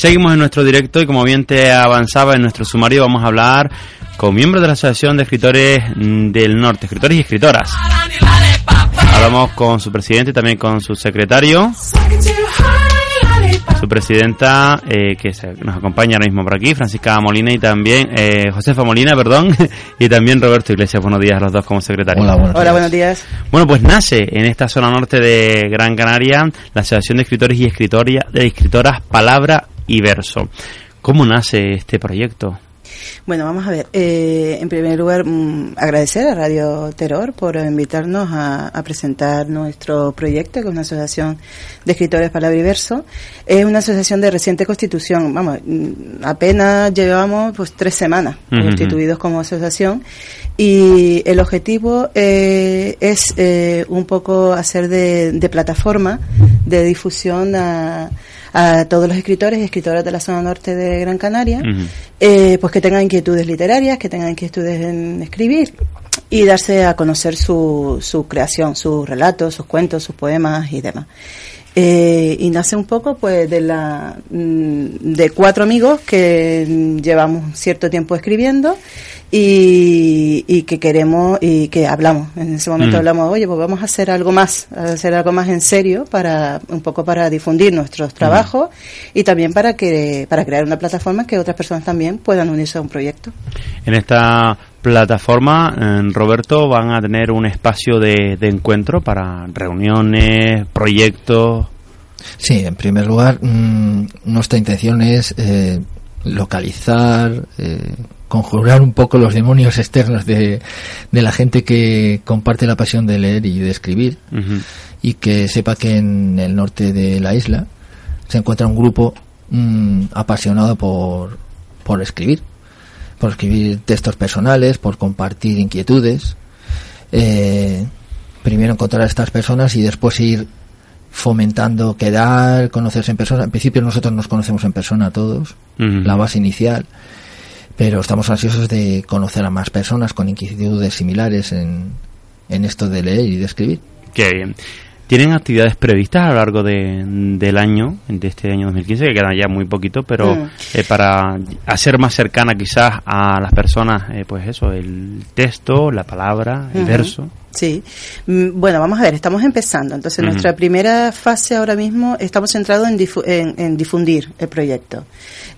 Seguimos en nuestro directo y como bien te avanzaba en nuestro sumario vamos a hablar con miembros de la Asociación de Escritores del Norte, escritores y escritoras. Hablamos con su presidente y también con su secretario su presidenta eh, que nos acompaña ahora mismo por aquí, Francisca Molina y también eh, Josefa Molina, perdón, y también Roberto Iglesias. Buenos días a los dos como secretarios. Hola, buenos, Hola, buenos días. Bueno, pues nace en esta zona norte de Gran Canaria la Asociación de Escritores y de Escritoras Palabra y Verso. ¿Cómo nace este proyecto? Bueno, vamos a ver. Eh, en primer lugar, mm, agradecer a Radio Terror por invitarnos a, presentar nuestro proyecto, que es una asociación de escritores palabra y verso. Es una asociación de reciente constitución. Vamos, mm, apenas llevamos pues tres semanas constituidos como asociación y el objetivo eh, es eh, un poco hacer de, de plataforma de difusión a a todos los escritores y escritoras de la zona norte de Gran Canaria, eh, pues que tengan inquietudes literarias, que tengan inquietudes en escribir y darse a conocer su, su creación, sus relatos, sus cuentos, sus poemas y demás. Eh, y nace un poco pues de la mm, de cuatro amigos que llevamos cierto tiempo escribiendo y, y, que queremos y que hablamos. En ese momento mm. hablamos, oye, pues vamos a hacer algo más, a hacer algo más en serio para un poco para difundir nuestros trabajos mm. y también para que para crear una plataforma que otras personas también puedan unirse a un proyecto. En esta plataforma, Roberto, van a tener un espacio de, de encuentro para reuniones, proyectos. Sí, en primer lugar, mm, nuestra intención es eh, localizar, eh, conjurar un poco los demonios externos de, de, la gente que comparte la pasión de leer y de escribir y que sepa que en el norte de la isla se encuentra un grupo mm, apasionado por, por escribir, por escribir textos personales, por compartir inquietudes. Eh, primero encontrar a estas personas y después ir fomentando quedar, conocerse en persona. En principio nosotros nos conocemos en persona todos, la base inicial pero estamos ansiosos de conocer a más personas con inquietudes similares en, en esto de leer y de escribir. Qué bien. ¿Tienen actividades previstas a lo largo de, del año, de este año 2015, que quedan ya muy poquito, pero mm. eh, para hacer más cercana quizás a las personas, eh, pues eso, el texto, la palabra, el verso? Sí. Mm, bueno, vamos a ver, estamos empezando. Entonces, nuestra primera fase ahora mismo estamos centrados en, en, difundir el proyecto,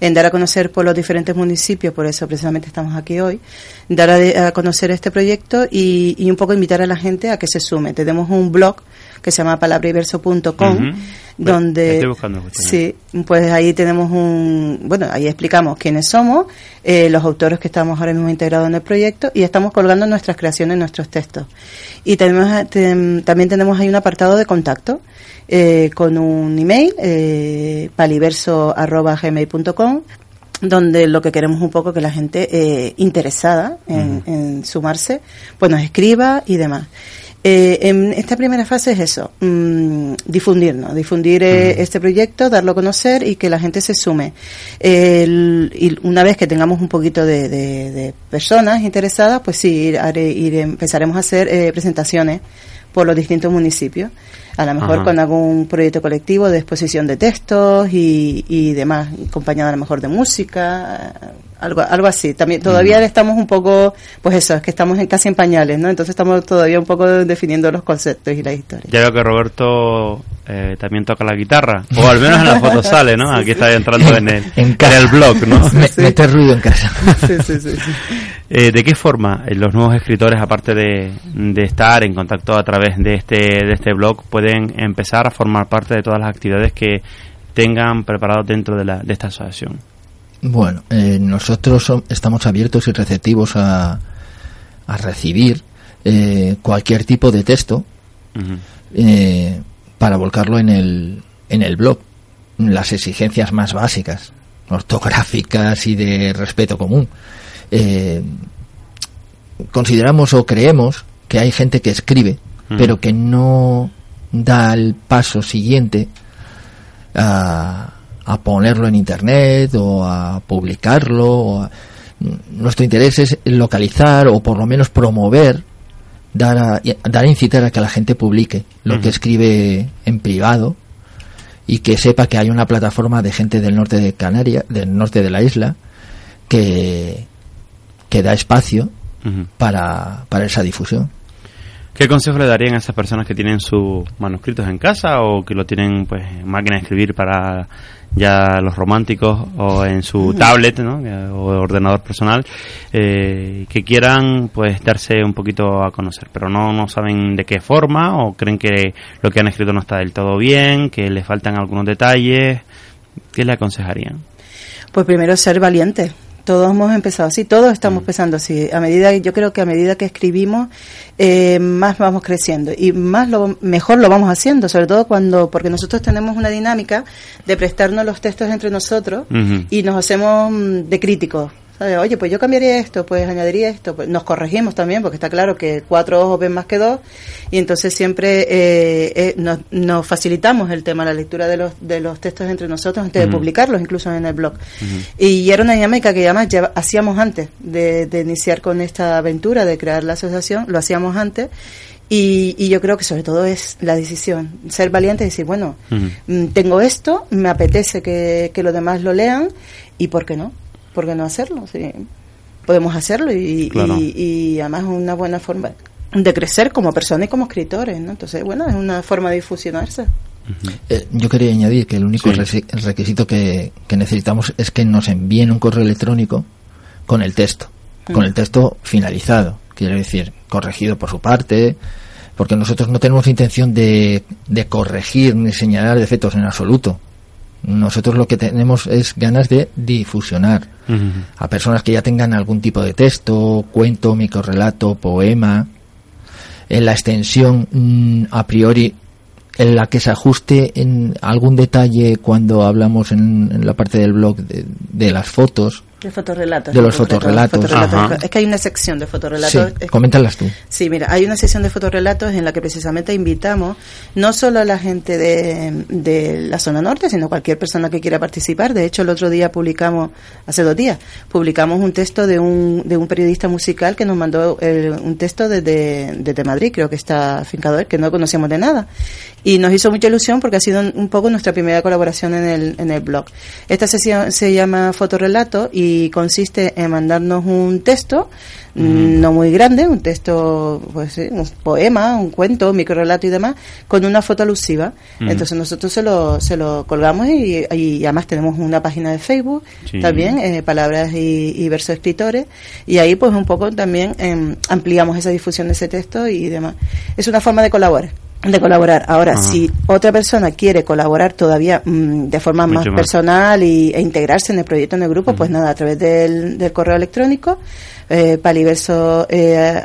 en dar a conocer por los diferentes municipios, por eso precisamente estamos aquí hoy, dar a, conocer este proyecto y, y un poco invitar a la gente a que se sume. Tenemos un blog que se llama palabraiverso.com, donde sí, pues ahí tenemos un, bueno, ahí explicamos quiénes somos, eh, los autores que estamos ahora mismo integrados en el proyecto y estamos colgando nuestras creaciones, nuestros textos. Y tenemos, también tenemos ahí un apartado de contacto eh, con un email, eh, paliverso.gmail.com donde lo que queremos un poco que la gente eh, interesada en, en, sumarse, pues nos escriba y demás. Eh, en esta primera fase es eso, mmm, difundirnos, difundir eh, este proyecto, darlo a conocer y que la gente se sume. y una vez que tengamos un poquito de, personas interesadas, pues sí, ir, empezaremos a hacer eh, presentaciones por los distintos municipios. A lo mejor con algún proyecto colectivo de exposición de textos y, y demás, acompañado a lo mejor de música, algo, algo así. También todavía mm. estamos un poco, pues eso, es que estamos en, casi en pañales, ¿no? Entonces estamos todavía un poco definiendo los conceptos y la historia. Ya veo que Roberto eh, también toca la guitarra, o al menos en la foto sale, ¿no? Aquí está entrando en el, en, el blog, ¿no? Mete ruido en casa. sí, sí, sí. Eh, ¿De qué forma eh, los nuevos escritores, aparte de, de, estar en contacto a través de este, de este blog, pueden empezar a formar parte de todas las actividades que tengan preparadas dentro de, la, de esta asociación? Bueno, eh, nosotros estamos abiertos y receptivos a, a recibir eh, cualquier tipo de texto eh, para volcarlo en el, en el blog. Las exigencias más básicas, ortográficas y de respeto común. consideramos o creemos que hay gente que escribe, pero que no da el paso siguiente a a ponerlo en internet o a publicarlo. Nuestro interés es localizar o por lo menos promover, dar a, dar a incitar a que la gente publique lo que escribe en privado y que sepa que hay una plataforma de gente del norte de Canarias, del norte de la isla, que, que da espacio para, para esa difusión. ¿Qué consejo le darían a esas personas que tienen sus manuscritos en casa o que lo tienen pues en máquina de escribir para ya los románticos o en su tablet ¿no? o ordenador personal eh, que quieran pues darse un poquito a conocer pero no, no saben de qué forma o creen que lo que han escrito no está del todo bien que le faltan algunos detalles ¿qué le aconsejarían? Pues primero ser valiente todos hemos empezado así, todos estamos mm. empezando así. A medida, yo creo que a medida que escribimos, eh, más vamos creciendo y más lo mejor lo vamos haciendo, sobre todo cuando, porque nosotros tenemos una dinámica de prestarnos los textos entre nosotros y nos hacemos mm, de críticos Oye, pues yo cambiaría esto, pues añadiría esto. Pues nos corregimos también, porque está claro que cuatro ojos ven más que dos, y entonces siempre eh, eh, nos, facilitamos el tema, la lectura de los, de los textos entre nosotros antes de publicarlos, incluso en el blog. Y era una dinámica que además ya hacíamos antes de, iniciar con esta aventura de crear la asociación, lo hacíamos antes. Y, yo creo que sobre todo es la decisión, ser valiente y decir, bueno, mm, tengo esto, me apetece que, que los demás lo lean y ¿por qué no? ¿Por qué no hacerlo? Sí, podemos hacerlo y, y, además es una buena forma de crecer como persona y como escritores, ¿no? Entonces, bueno, es una forma de difusionarse. Eh, yo quería añadir que el único requisito que, necesitamos es que nos envíen un correo electrónico con el texto, con el texto finalizado, quiero decir, corregido por su parte, porque nosotros no tenemos intención de, de corregir ni señalar defectos en absoluto. Nosotros lo que tenemos es ganas de difusionar a personas que ya tengan algún tipo de texto, cuento, microrelato, poema, en la extensión mm, a priori en la que se ajuste en algún detalle cuando hablamos en, la parte del blog de las fotos de fotorrelatos. De los fotorrelatos. Es que hay una sección de fotorrelatos. Sí, coméntalas tú. Sí, mira, hay una sección de fotorrelatos en la que precisamente invitamos no solo a la gente de, de la zona norte, sino cualquier persona que quiera participar. De hecho, el otro día publicamos, hace dos días, publicamos un texto de un, de un periodista musical que nos mandó un texto desde, desde Madrid, creo que está fincado él, que no conocíamos de nada. Y nos hizo mucha ilusión porque ha sido un poco nuestra primera colaboración en el, en el blog. Esta sesión se llama Fotorrelato y consiste en mandarnos un texto, no muy grande, un texto, pues un poema, un cuento, un microrelato y demás, con una foto alusiva. Entonces nosotros se lo, se lo colgamos y, además tenemos una página de Facebook también, eh, Palabras y, Versos Escritores, y ahí pues un poco también em, ampliamos esa difusión de ese texto y demás. Es una forma de colaborar de colaborar. Ahora, si otra persona quiere colaborar todavía mm, de forma más, personal y, e integrarse en el proyecto, en el grupo, pues nada, a través del, del correo electrónico eh, paliverso eh,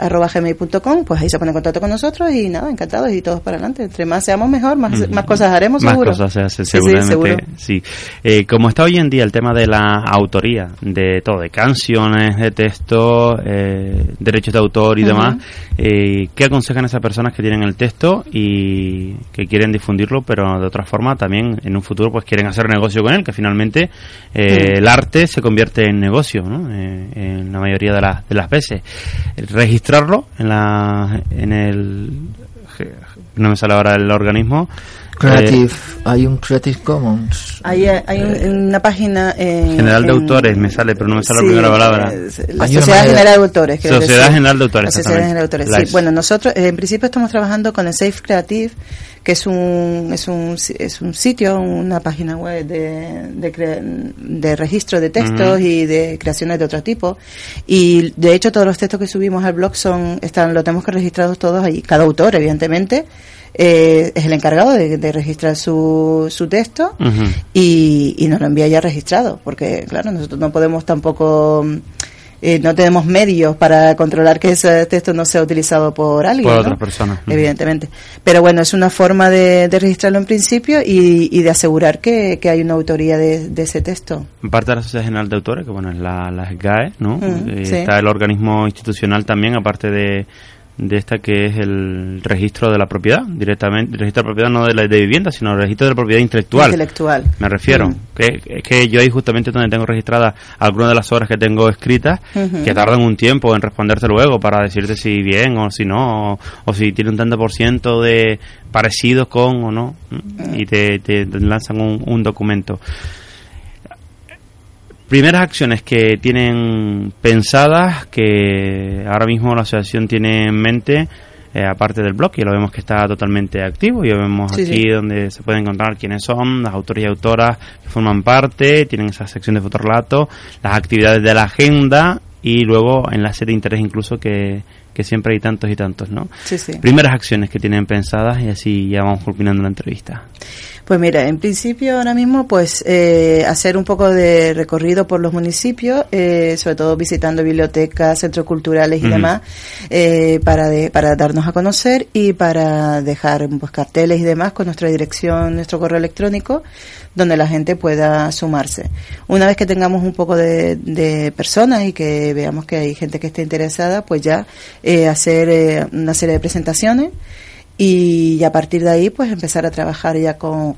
pues ahí se pone en contacto con nosotros y nada, encantados y todos para adelante. Entre más seamos mejor, más, más cosas haremos, más cosas se hacen, seguramente. Sí, Eh, como está hoy en día el tema de la autoría, de todo, de canciones, de texto, eh, derechos de autor y demás, eh, ¿qué aconsejan esas personas que tienen el texto y que quieren difundirlo, pero de otra forma también en un futuro pues quieren hacer negocio con él, que finalmente el arte se convierte en negocio, ¿no? en la mayoría de las de las veces. Registrarlo en, la, en el. No me sale ahora el organismo. Creative, eh, hay un Creative Commons. Hay, hay una página. General de Autores, me sale, pero no me sale la primera palabra. La Sociedad General de Autores. Sociedad General de Autores. Sociedad General de Autores, sí. Bueno, nosotros en principio estamos trabajando con el Safe Creative que es un, es un, es un sitio, una página web de, de, de registro de textos y de creaciones de otro tipo. Y de hecho todos los textos que subimos al blog son, están, lo tenemos que registrar todos ahí. Cada autor, evidentemente, eh, es el encargado de, registrar su, su texto y, y nos lo envía ya registrado, porque claro, nosotros no podemos tampoco eh, no tenemos medios para controlar que ese texto no sea utilizado por alguien. Por otra persona. Evidentemente. Pero bueno, es una forma de, registrarlo en principio y, de asegurar que, hay una autoría de, ese texto. En parte de la Sociedad General de Autores, que bueno, es la, la SGAE, ¿no? Eh, está el organismo institucional también, aparte de de esta que es el registro de la propiedad, directamente, el registro de la propiedad no de la de vivienda, sino el registro de la propiedad intelectual. Intelectual. Me refiero, mm. que es que yo ahí justamente donde tengo registradas algunas de las obras que tengo escritas, que tardan un tiempo en responderte luego para decirte si bien o si no, o, si tiene un tanto por ciento de parecidos con o no, y te, te, lanzan un, un documento primeras acciones que tienen pensadas, que ahora mismo la asociación tiene en mente, eh, aparte del blog, y lo vemos que está totalmente activo, y vemos aquí donde se puede encontrar quiénes son, las autores y autoras que forman parte, tienen esa sección de fotorrelato, las actividades de la agenda y luego enlaces de interés incluso que, que siempre hay tantos y tantos, ¿no? Sí, sí. Primeras acciones que tienen pensadas y así ya vamos culminando la entrevista. Pues mira, en principio ahora mismo pues eh, hacer un poco de recorrido por los municipios, eh, sobre todo visitando bibliotecas, centros culturales y demás, eh, para, de, para darnos a conocer y para dejar pues, carteles y demás con nuestra dirección, nuestro correo electrónico, donde la gente pueda sumarse. Una vez que tengamos un poco de, de personas y que veamos que hay gente que esté interesada, pues ya hacer una serie de presentaciones y a partir de ahí pues empezar a trabajar ya con,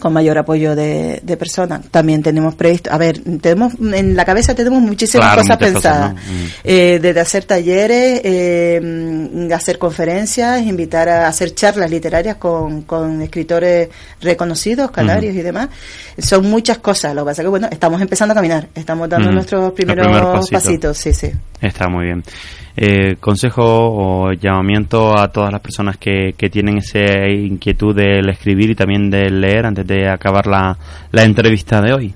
con mayor apoyo de, de, personas. También tenemos previsto, a ver, tenemos en la cabeza tenemos muchísimas cosas pensadas, mm. eh, desde hacer talleres, eh, hacer conferencias, invitar a hacer charlas literarias con, con escritores reconocidos, canarios y demás. Son muchas cosas. Lo que pasa es que bueno, estamos empezando a caminar, estamos dando nuestros primeros pasitos, sí, sí. Está muy bien eh, consejo o llamamiento a todas las personas que, que tienen esa inquietud del escribir y también del leer antes de acabar la, la entrevista de hoy?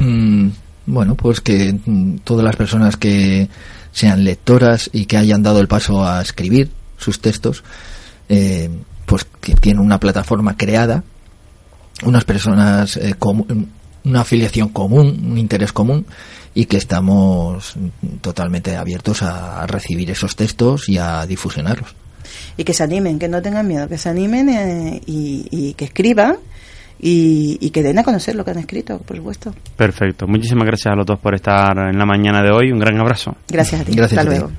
Mm, bueno, pues que mm, todas las personas que sean lectoras y que hayan dado el paso a escribir sus textos, eh, pues que tienen una plataforma creada, unas personas, eh, una afiliación común, un interés común, y que estamos totalmente abiertos a recibir esos textos y a difusionarlos. Y que se animen, que no tengan miedo, que se animen eh, y, que escriban y, y, que den a conocer lo que han escrito, por supuesto. Perfecto. Muchísimas gracias a los dos por estar en la mañana de hoy. Un gran abrazo. Gracias a ti. Gracias Hasta luego.